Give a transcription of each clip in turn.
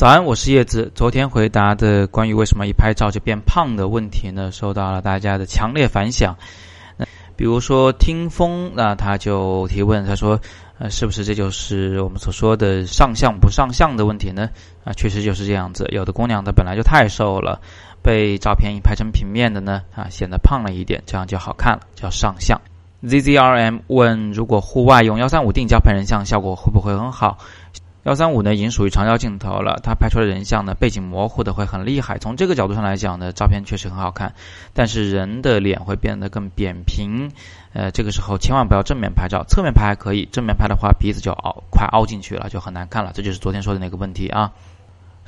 早安，我是叶子。昨天回答的关于为什么一拍照就变胖的问题呢，受到了大家的强烈反响。那比如说听风，那他就提问，他说：“呃，是不是这就是我们所说的上相不上相的问题呢？”啊，确实就是这样子。有的姑娘她本来就太瘦了，被照片一拍成平面的呢，啊，显得胖了一点，这样就好看了，叫上相。ZZRM 问：如果户外用幺三五定焦拍人像，效果会不会很好？幺三五呢，已经属于长焦镜头了，它拍出来人像呢，背景模糊的会很厉害。从这个角度上来讲呢，照片确实很好看，但是人的脸会变得更扁平。呃，这个时候千万不要正面拍照，侧面拍还可以，正面拍的话鼻子就凹，快凹进去了，就很难看了。这就是昨天说的那个问题啊。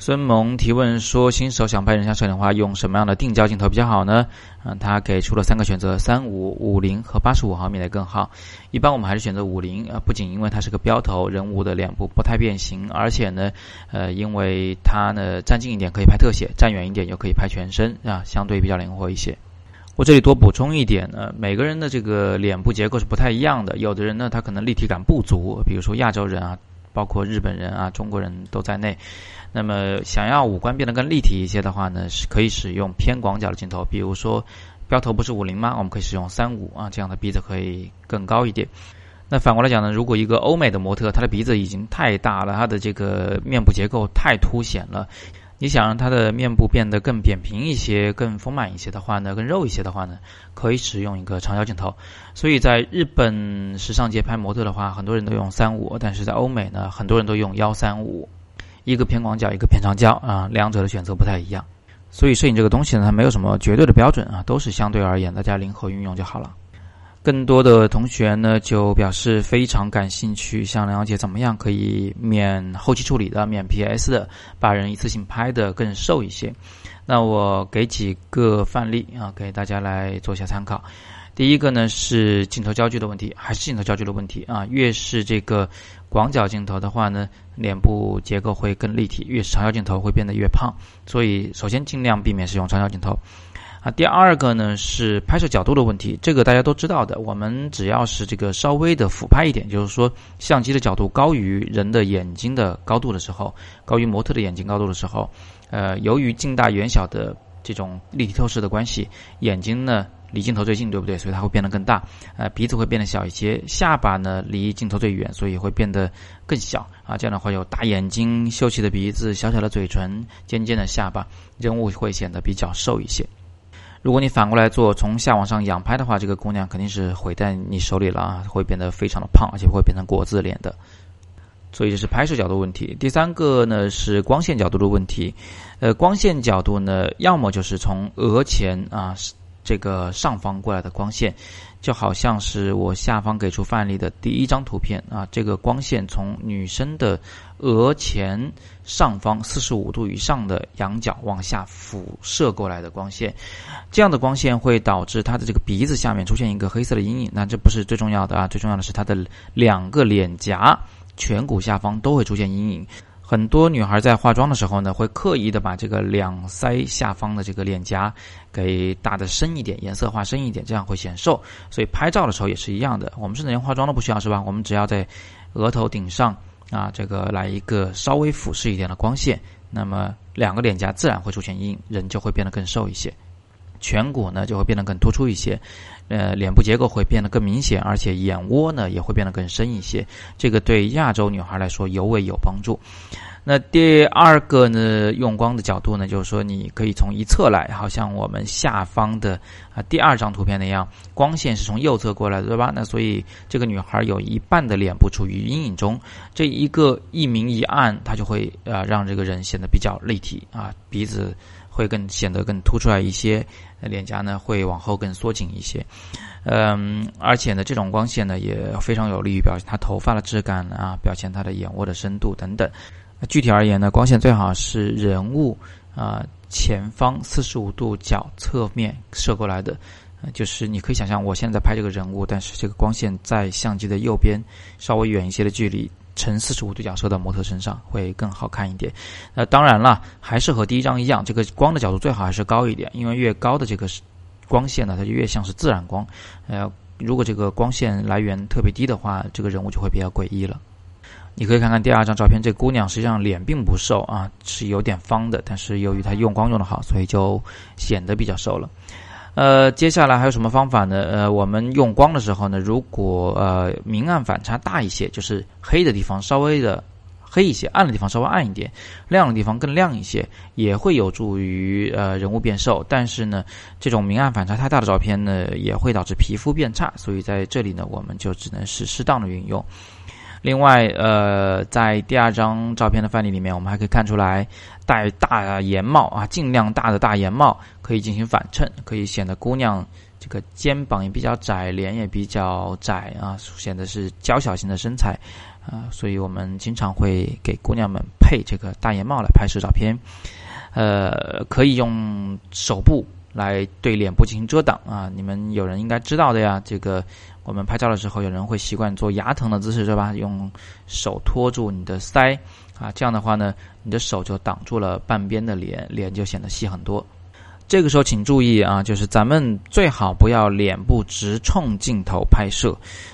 孙萌提问说：“新手想拍人像摄影的话，用什么样的定焦镜头比较好呢？”嗯，他给出了三个选择：三五、五零和八十五毫米的更好。一般我们还是选择五零啊，不仅因为它是个标头，人物的脸部不太变形，而且呢，呃，因为它呢站近一点可以拍特写，站远一点又可以拍全身啊，相对比较灵活一些。我这里多补充一点呢，每个人的这个脸部结构是不太一样的，有的人呢他可能立体感不足，比如说亚洲人啊。包括日本人啊、中国人都在内，那么想要五官变得更立体一些的话呢，是可以使用偏广角的镜头，比如说标头不是五零吗？我们可以使用三五啊，这样的鼻子可以更高一点。那反过来讲呢，如果一个欧美的模特，他的鼻子已经太大了，他的这个面部结构太凸显了。你想让他的面部变得更扁平一些、更丰满一些的话呢，更肉一些的话呢，可以使用一个长焦镜头。所以在日本时尚界拍模特的话，很多人都用三五，但是在欧美呢，很多人都用幺三五，一个偏广角，一个偏长焦啊，两者的选择不太一样。所以摄影这个东西呢，它没有什么绝对的标准啊，都是相对而言，大家灵活运用就好了。更多的同学呢，就表示非常感兴趣，想了解怎么样可以免后期处理的、免 PS 的，把人一次性拍的更瘦一些。那我给几个范例啊，给大家来做一下参考。第一个呢是镜头焦距的问题，还是镜头焦距的问题啊？越是这个广角镜头的话呢，脸部结构会更立体；越是长焦镜头会变得越胖。所以首先尽量避免使用长焦镜头。啊，第二个呢是拍摄角度的问题，这个大家都知道的。我们只要是这个稍微的俯拍一点，就是说相机的角度高于人的眼睛的高度的时候，高于模特的眼睛高度的时候，呃，由于近大远小的这种立体透视的关系，眼睛呢离镜头最近，对不对？所以它会变得更大。呃，鼻子会变得小一些，下巴呢离镜头最远，所以会变得更小。啊，这样的话有大眼睛、秀气的鼻子、小小的嘴唇、尖尖的下巴，人物会显得比较瘦一些。如果你反过来做，从下往上仰拍的话，这个姑娘肯定是毁在你手里了啊，会变得非常的胖，而且会变成国字脸的。所以这是拍摄角度问题。第三个呢是光线角度的问题，呃，光线角度呢，要么就是从额前啊这个上方过来的光线。就好像是我下方给出范例的第一张图片啊，这个光线从女生的额前上方四十五度以上的仰角往下辐射过来的光线，这样的光线会导致她的这个鼻子下面出现一个黑色的阴影。那这不是最重要的啊，最重要的是她的两个脸颊颧骨下方都会出现阴影。很多女孩在化妆的时候呢，会刻意的把这个两腮下方的这个脸颊给打得深一点，颜色画深一点，这样会显瘦。所以拍照的时候也是一样的，我们甚至连化妆都不需要，是吧？我们只要在额头顶上啊，这个来一个稍微俯视一点的光线，那么两个脸颊自然会出现阴影，人就会变得更瘦一些。颧骨呢就会变得更突出一些，呃，脸部结构会变得更明显，而且眼窝呢也会变得更深一些。这个对亚洲女孩来说尤为有帮助。那第二个呢，用光的角度呢，就是说你可以从一侧来，好像我们下方的啊第二张图片那样，光线是从右侧过来的，对吧？那所以这个女孩有一半的脸部处于阴影中，这一个一明一暗，它就会啊让这个人显得比较立体啊，鼻子。会更显得更突出来一些，脸颊呢会往后更缩紧一些，嗯，而且呢这种光线呢也非常有利于表现他头发的质感啊，表现他的眼窝的深度等等。具体而言呢，光线最好是人物啊前方四十五度角侧面射过来的，就是你可以想象我现在拍这个人物，但是这个光线在相机的右边稍微远一些的距离。呈四十五度角射到模特身上会更好看一点。那当然了，还是和第一张一样，这个光的角度最好还是高一点，因为越高的这个光线呢，它就越像是自然光。呃，如果这个光线来源特别低的话，这个人物就会比较诡异了。你可以看看第二张照片，这姑娘实际上脸并不瘦啊，是有点方的，但是由于她用光用的好，所以就显得比较瘦了。呃，接下来还有什么方法呢？呃，我们用光的时候呢，如果呃明暗反差大一些，就是黑的地方稍微的黑一些，暗的地方稍微暗一点，亮的地方更亮一些，也会有助于呃人物变瘦。但是呢，这种明暗反差太大的照片呢，也会导致皮肤变差。所以在这里呢，我们就只能是适当的运用。另外，呃，在第二张照片的范例里面，我们还可以看出来，戴大檐帽啊，尽量大的大檐帽可以进行反衬，可以显得姑娘这个肩膀也比较窄，脸也比较窄啊，显得是娇小型的身材啊，所以我们经常会给姑娘们配这个大檐帽来拍摄照片，呃，可以用手部来对脸部进行遮挡啊，你们有人应该知道的呀，这个。我们拍照的时候，有人会习惯做牙疼的姿势，是吧？用手托住你的腮，啊，这样的话呢，你的手就挡住了半边的脸，脸就显得细很多。这个时候请注意啊，就是咱们最好不要脸部直冲镜头拍摄，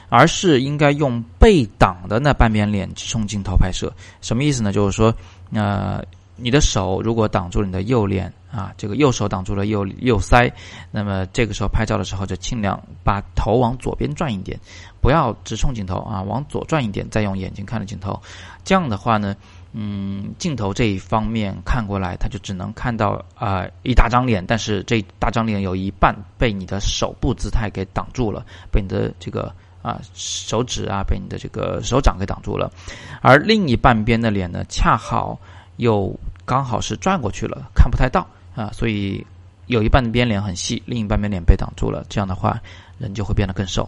而是应该用被挡的那半边脸直冲镜头拍摄。什么意思呢？就是说，呃。你的手如果挡住你的右脸啊，这个右手挡住了右右腮，那么这个时候拍照的时候就尽量把头往左边转一点，不要直冲镜头啊，往左转一点，再用眼睛看着镜头。这样的话呢，嗯，镜头这一方面看过来，它就只能看到啊一大张脸，但是这大张脸有一半被你的手部姿态给挡住了，被你的这个啊手指啊，被你的这个手掌给挡住了，而另一半边的脸呢，恰好又。刚好是转过去了，看不太到啊，所以有一半边脸很细，另一半边脸被挡住了，这样的话人就会变得更瘦。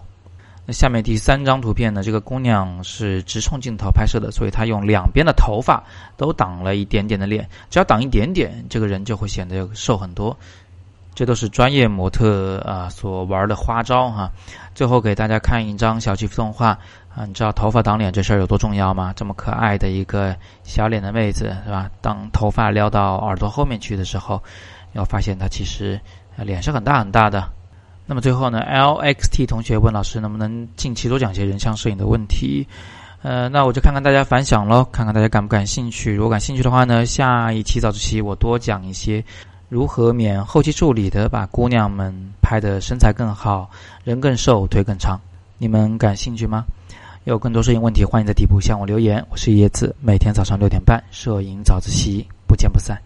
那下面第三张图片呢，这个姑娘是直冲镜头拍摄的，所以她用两边的头发都挡了一点点的脸，只要挡一点点，这个人就会显得瘦很多。这都是专业模特啊所玩的花招哈。最后给大家看一张小鸡动画啊，你知道头发挡脸这事儿有多重要吗？这么可爱的一个小脸的妹子是吧？当头发撩到耳朵后面去的时候，要发现她其实脸是很大很大的。那么最后呢，LXT 同学问老师能不能近期多讲些人像摄影的问题？呃，那我就看看大家反响喽，看看大家感不感兴趣。如果感兴趣的话呢，下一期早自习我多讲一些。如何免后期处理的把姑娘们拍的身材更好，人更瘦，腿更长？你们感兴趣吗？有更多摄影问题，欢迎在底部向我留言。我是叶子，每天早上六点半摄影早自习，不见不散。